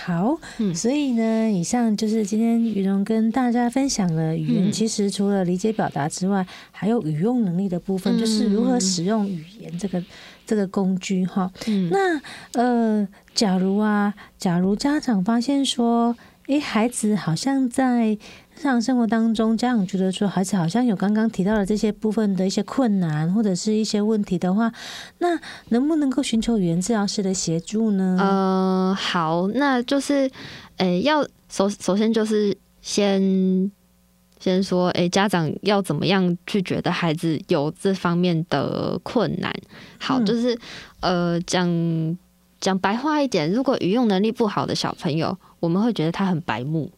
好，所以呢，以上就是今天于荣跟大家分享了语言。其实除了理解表达之外，还有语用能力的部分，就是如何使用语言这个这个工具哈。那呃，假如啊，假如家长发现说，诶，孩子好像在日常生活当中，家长觉得说孩子好像有刚刚提到的这些部分的一些困难或者是一些问题的话，那能不能够寻求语言治疗师的协助呢？呃，好，那就是，诶，要首首先就是先先说，诶，家长要怎么样去觉得孩子有这方面的困难？好，就是呃，讲讲白话一点，如果语用能力不好的小朋友。我们会觉得他很白目，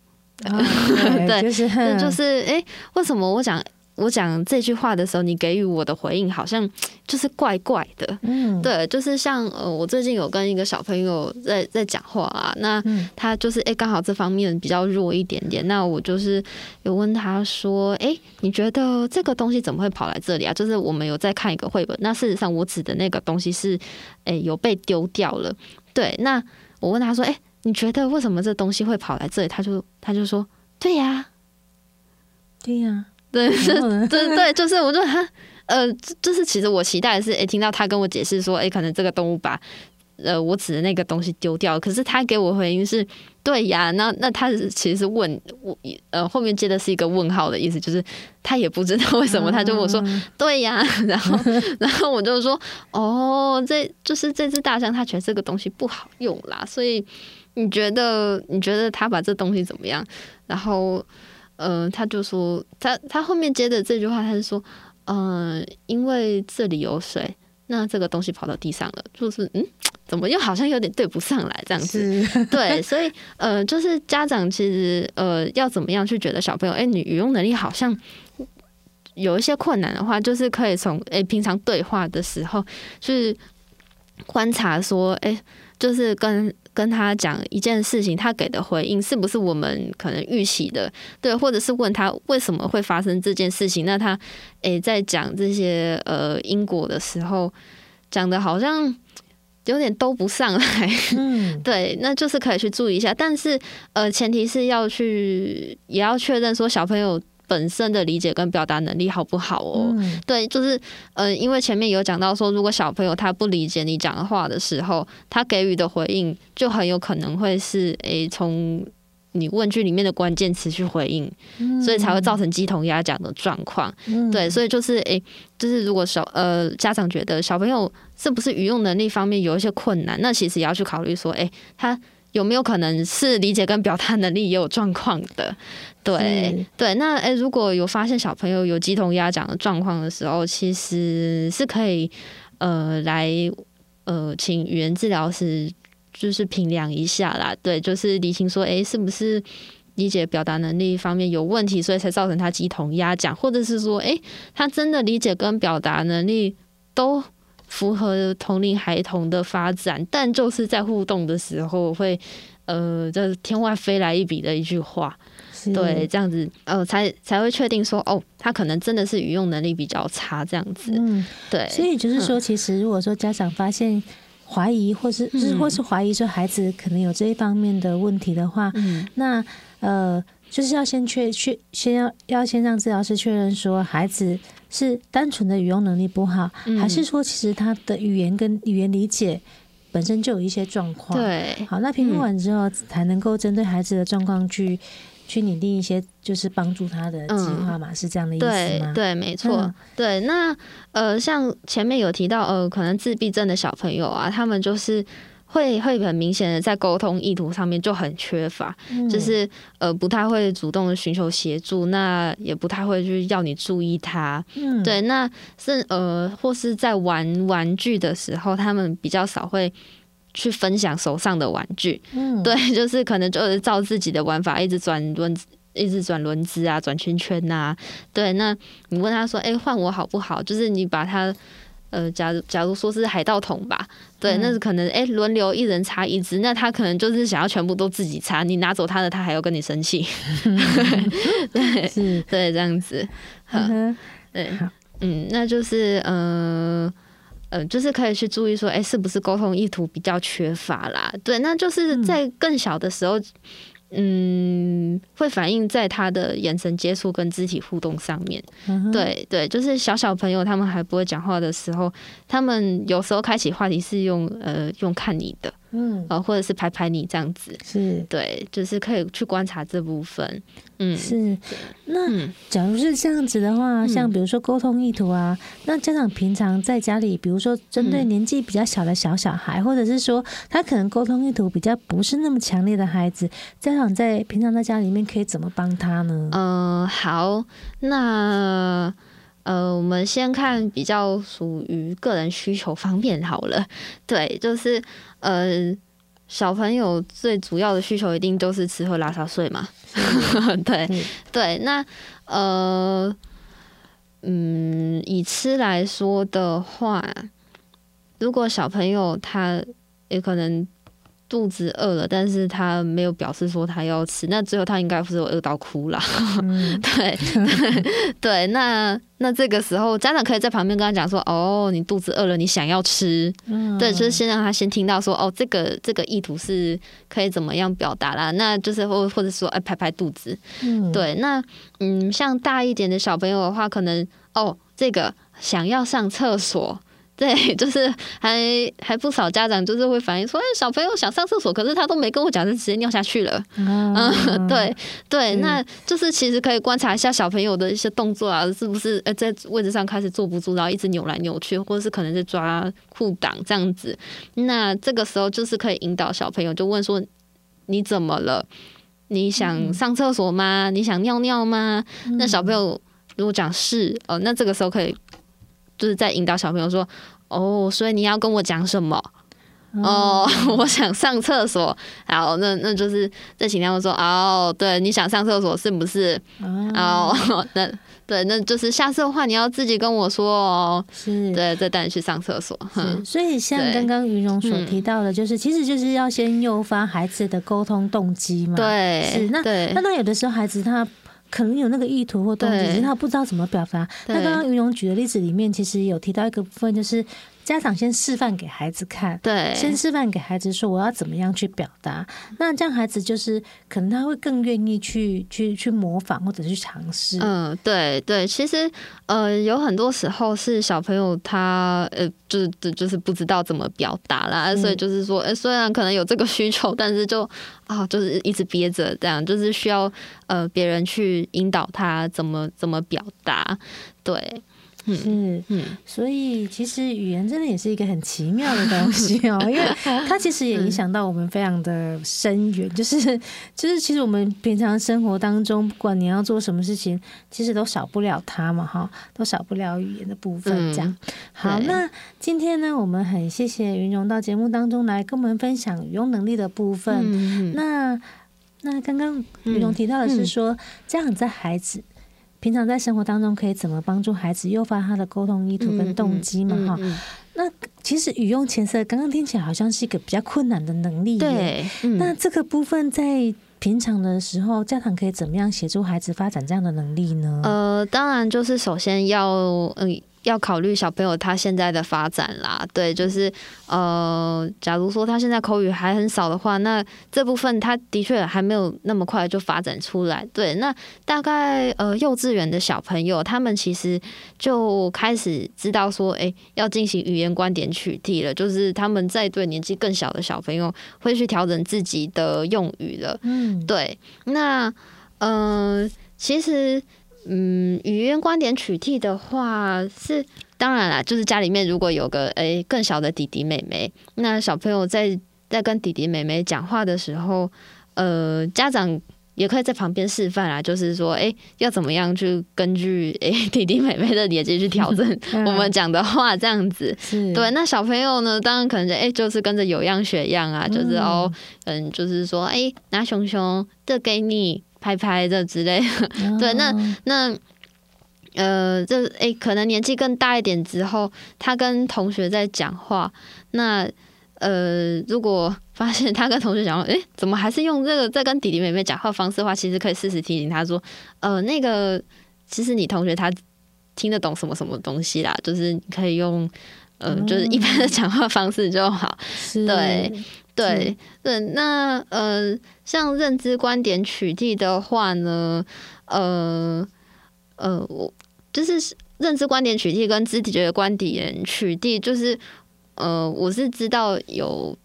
哦、对，对，就是就是，哎、欸，为什么我讲我讲这句话的时候，你给予我的回应好像 就是怪怪的？嗯，对，就是像呃，我最近有跟一个小朋友在在讲话啊，那他就是哎，刚、欸、好这方面比较弱一点点，那我就是有问他说，哎、欸，你觉得这个东西怎么会跑来这里啊？就是我们有在看一个绘本，那事实上我指的那个东西是，哎、欸，有被丢掉了。对，那我问他说，哎、欸。你觉得为什么这东西会跑来这里？他就他就说，对呀，对呀，对是，对对，就是我就他呃，就是其实我期待的是，哎，听到他跟我解释说，哎，可能这个动物把呃我指的那个东西丢掉，可是他给我回应是，对呀，那那他其实是问我，呃，后面接的是一个问号的意思，就是他也不知道为什么，他就我说，对呀，然后 然后我就说，哦，这就是这只大象，它觉得这个东西不好用啦，所以。你觉得你觉得他把这东西怎么样？然后，嗯、呃，他就说他他后面接的这句话，他是说，嗯、呃，因为这里有水，那这个东西跑到地上了，就是嗯，怎么又好像有点对不上来这样子？对，所以呃，就是家长其实呃要怎么样去觉得小朋友，哎，你语用能力好像有一些困难的话，就是可以从哎平常对话的时候去观察说，哎，就是跟。跟他讲一件事情，他给的回应是不是我们可能预期的？对，或者是问他为什么会发生这件事情？那他诶、欸，在讲这些呃因果的时候，讲的好像有点兜不上来。嗯，对，那就是可以去注意一下。但是呃，前提是要去也要确认说小朋友。本身的理解跟表达能力好不好哦？嗯、对，就是呃，因为前面有讲到说，如果小朋友他不理解你讲的话的时候，他给予的回应就很有可能会是诶，从你问句里面的关键词去回应，嗯、所以才会造成鸡同鸭讲的状况。嗯、对，所以就是诶，就是如果小呃家长觉得小朋友是不是语用能力方面有一些困难，那其实也要去考虑说，诶，他有没有可能是理解跟表达能力也有状况的。对对，那诶，如果有发现小朋友有鸡同鸭讲的状况的时候，其实是可以呃来呃请语言治疗师就是评量一下啦。对，就是理清说，诶，是不是理解表达能力方面有问题，所以才造成他鸡同鸭讲，或者是说，诶，他真的理解跟表达能力都符合同龄孩童的发展，但就是在互动的时候会呃，这天外飞来一笔的一句话。对，这样子，呃，才才会确定说，哦，他可能真的是语用能力比较差，这样子。嗯，对。所以就是说，其实如果说家长发现怀疑，或是就是或是怀疑说孩子可能有这一方面的问题的话，嗯，那呃，就是要先确确先要要先让治疗师确认说孩子是单纯的语用能力不好，嗯，还是说其实他的语言跟语言理解本身就有一些状况。对。好，那评估完之后才能够针对孩子的状况去。去拟定一些就是帮助他的计划嘛，嗯、是这样的意思吗？对，对，没错。嗯、对，那呃，像前面有提到，呃，可能自闭症的小朋友啊，他们就是。会会很明显的在沟通意图上面就很缺乏，嗯、就是呃不太会主动的寻求协助，那也不太会去要你注意他，嗯，对，那是呃或是在玩玩具的时候，他们比较少会去分享手上的玩具，嗯，对，就是可能就是照自己的玩法一直转轮，一直转轮子啊，转圈圈呐、啊，对，那你问他说，哎，换我好不好？就是你把他。呃，假如假如说是海盗桶吧，对，嗯、那是可能哎，轮流一人插一支，那他可能就是想要全部都自己插，你拿走他的，他还要跟你生气，对，是，对，这样子，嗯，对，嗯，那就是呃呃，就是可以去注意说，哎，是不是沟通意图比较缺乏啦？对，那就是在更小的时候。嗯嗯，会反映在他的眼神接触跟肢体互动上面。嗯、对对，就是小小朋友他们还不会讲话的时候，他们有时候开启话题是用呃用看你的。嗯，呃，或者是拍拍你这样子，是对，就是可以去观察这部分。嗯，是。那假如是这样子的话，嗯、像比如说沟通意图啊，那家长平常在家里，比如说针对年纪比较小的小小孩，嗯、或者是说他可能沟通意图比较不是那么强烈的孩子，家长在平常在家里面可以怎么帮他呢？嗯、呃，好，那。呃，我们先看比较属于个人需求方面好了。对，就是呃，小朋友最主要的需求一定都是吃喝拉撒睡嘛。对对，那呃，嗯，以吃来说的话，如果小朋友他也可能。肚子饿了，但是他没有表示说他要吃，那最后他应该不是有饿到哭了。嗯、对 对，那那这个时候家长可以在旁边跟他讲说：“哦，你肚子饿了，你想要吃。嗯”对，就是先让他先听到说：“哦，这个这个意图是可以怎么样表达啦？”那就是或或者说哎，拍拍肚子。嗯、对，那嗯，像大一点的小朋友的话，可能哦，这个想要上厕所。对，就是还还不少家长就是会反映说，哎，小朋友想上厕所，可是他都没跟我讲，就直接尿下去了。嗯，嗯，对 对，嗯、那就是其实可以观察一下小朋友的一些动作啊，是不是呃在位置上开始坐不住，然后一直扭来扭去，或者是可能是抓裤裆这样子。那这个时候就是可以引导小朋友，就问说，你怎么了？你想上厕所吗？你想尿尿吗？嗯、那小朋友如果讲是，哦，那这个时候可以。就是在引导小朋友说：“哦，所以你要跟我讲什么？哦，我想上厕所。好，那那就是在请他们说：哦，对，你想上厕所是不是？哦，那对，那就是下次的话你要自己跟我说哦。是，对，再带你去上厕所。是，所以像刚刚云荣所提到的，就是其实就是要先诱发孩子的沟通动机嘛。对，是那对那那有的时候孩子他。可能有那个意图或动机，只是他不知道怎么表达。那刚刚云龙举的例子里面，其实有提到一个部分，就是。家长先示范给孩子看，对，先示范给孩子说我要怎么样去表达，那这样孩子就是可能他会更愿意去去去模仿或者去尝试。嗯，对对，其实呃有很多时候是小朋友他呃就是就是不知道怎么表达啦，嗯、所以就是说，呃虽然可能有这个需求，但是就啊、哦、就是一直憋着这样，就是需要呃别人去引导他怎么怎么表达，对。是，嗯，所以其实语言真的也是一个很奇妙的东西哦，因为它其实也影响到我们非常的深远，就是就是其实我们平常生活当中，不管你要做什么事情，其实都少不了它嘛，哈，都少不了语言的部分。这样，好，那今天呢，我们很谢谢云荣到节目当中来跟我们分享语用能力的部分。那那刚刚云荣提到的是说，家长在孩子。平常在生活当中可以怎么帮助孩子诱发他的沟通意图跟动机嘛？哈、嗯，嗯嗯、那其实语用前色刚刚听起来好像是一个比较困难的能力。对，嗯、那这个部分在平常的时候，家长可以怎么样协助孩子发展这样的能力呢？呃，当然就是首先要嗯。要考虑小朋友他现在的发展啦，对，就是呃，假如说他现在口语还很少的话，那这部分他的确还没有那么快就发展出来。对，那大概呃幼稚园的小朋友，他们其实就开始知道说，哎，要进行语言观点取缔了，就是他们在对年纪更小的小朋友会去调整自己的用语了。嗯，对，那。嗯、呃，其实，嗯，语言观点取替的话是当然啦，就是家里面如果有个诶、欸、更小的弟弟妹妹，那小朋友在在跟弟弟妹妹讲话的时候，呃，家长。也可以在旁边示范啦，就是说，诶、欸，要怎么样去根据诶、欸、弟弟妹妹的年纪去调整我们讲的话，这样子。对，那小朋友呢，当然可能就诶、欸，就是跟着有样学样啊，就是哦，嗯，就是说，诶、欸，拿熊熊这给你拍拍的之类的。对，那那呃，这哎、欸，可能年纪更大一点之后，他跟同学在讲话，那。呃，如果发现他跟同学讲话，哎、欸，怎么还是用这个在跟弟弟妹妹讲话方式的话，其实可以适时提醒他说，呃，那个其实你同学他听得懂什么什么东西啦，就是你可以用，呃，就是一般的讲话方式就好。嗯、对对对，那呃，像认知观点取缔的话呢，呃呃，我就是认知观点取缔跟肢体觉观点取缔就是。呃，我是知道有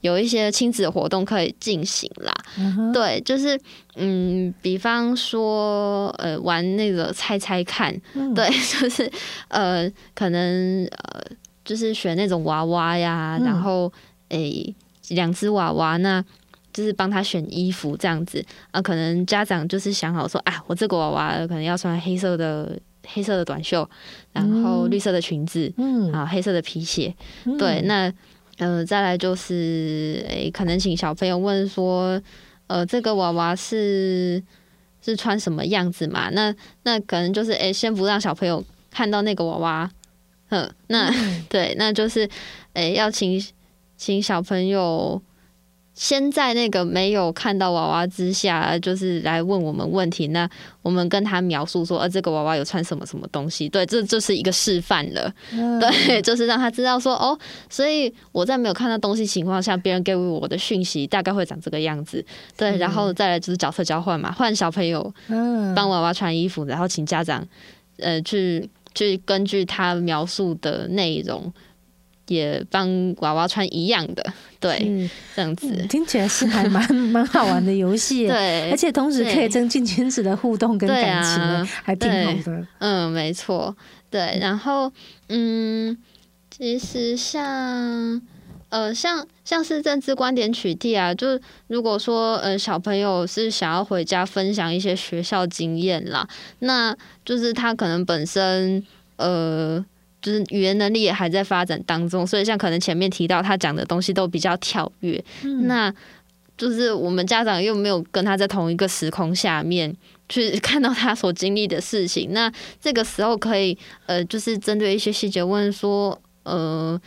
有一些亲子活动可以进行啦。Uh-huh. 对，就是嗯，比方说呃，玩那个猜猜看，uh-huh. 对，就是呃，可能呃，就是选那种娃娃呀，uh-huh. 然后诶，两只娃娃，那就是帮他选衣服这样子。啊，呃，可能家长就是想好说啊，我这个娃娃可能要穿黑色的。黑色的短袖，然后绿色的裙子，嗯，啊，黑色的皮鞋，嗯、对，那呃，再来就是，诶、欸，可能请小朋友问说，呃，这个娃娃是是穿什么样子嘛？那那可能就是，诶、欸，先不让小朋友看到那个娃娃，嗯，那、嗯、对，那就是，诶、欸，要请请小朋友。先在那个没有看到娃娃之下，就是来问我们问题。那我们跟他描述说，呃，这个娃娃有穿什么什么东西？对，这就是一个示范了。嗯。对，就是让他知道说，哦，所以我在没有看到东西情况下，别人给我的讯息大概会长这个样子。对，然后再来就是角色交换嘛，换小朋友帮娃娃穿衣服，然后请家长呃去去根据他描述的内容。也帮娃娃穿一样的，对，这样子、嗯、听起来是还蛮蛮好玩的游戏，对，而且同时可以增进亲子的互动跟感情，啊、还挺好的。嗯，没错，对。然后，嗯，其实像呃，像像是政治观点取缔啊，就是如果说呃小朋友是想要回家分享一些学校经验啦，那就是他可能本身呃。就是语言能力也还在发展当中，所以像可能前面提到他讲的东西都比较跳跃，嗯，那就是我们家长又没有跟他在同一个时空下面去 看到他所经历的事情，那这个时候可以呃，就是针对一些细节问说，呃，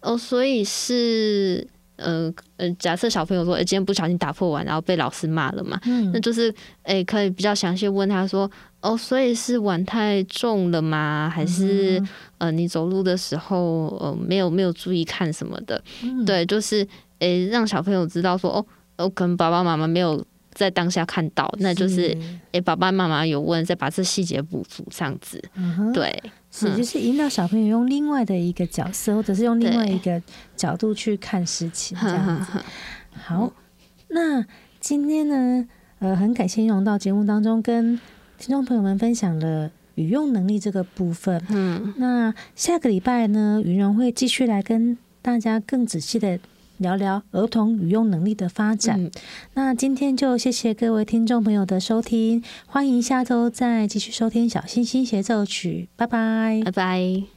哦，所以是。呃呃，假设小朋友说，哎、欸，今天不小心打破碗，然后被老师骂了嘛，嗯，那就是，哎、欸，可以比较详细问他说，哦，所以是碗太重了吗？还是、嗯、呃，你走路的时候，呃，没有没有注意看什么的？嗯、对，就是，诶、欸，让小朋友知道说，哦，哦，可能爸爸妈妈没有在当下看到，那就是，诶、欸，爸爸妈妈有问，再把这细节补足，这样子，嗯、对。是，就是引导小朋友用另外的一个角色，或者是用另外一个角度去看事情，这样子。好，那今天呢，呃，很感谢昀容到节目当中跟听众朋友们分享了语用能力这个部分。嗯，那下个礼拜呢，云荣会继续来跟大家更仔细的。聊聊儿童语用能力的发展。嗯。那今天就谢谢各位听众朋友的收听，欢迎下周再继续收听《小星星协奏曲》，拜拜，拜拜。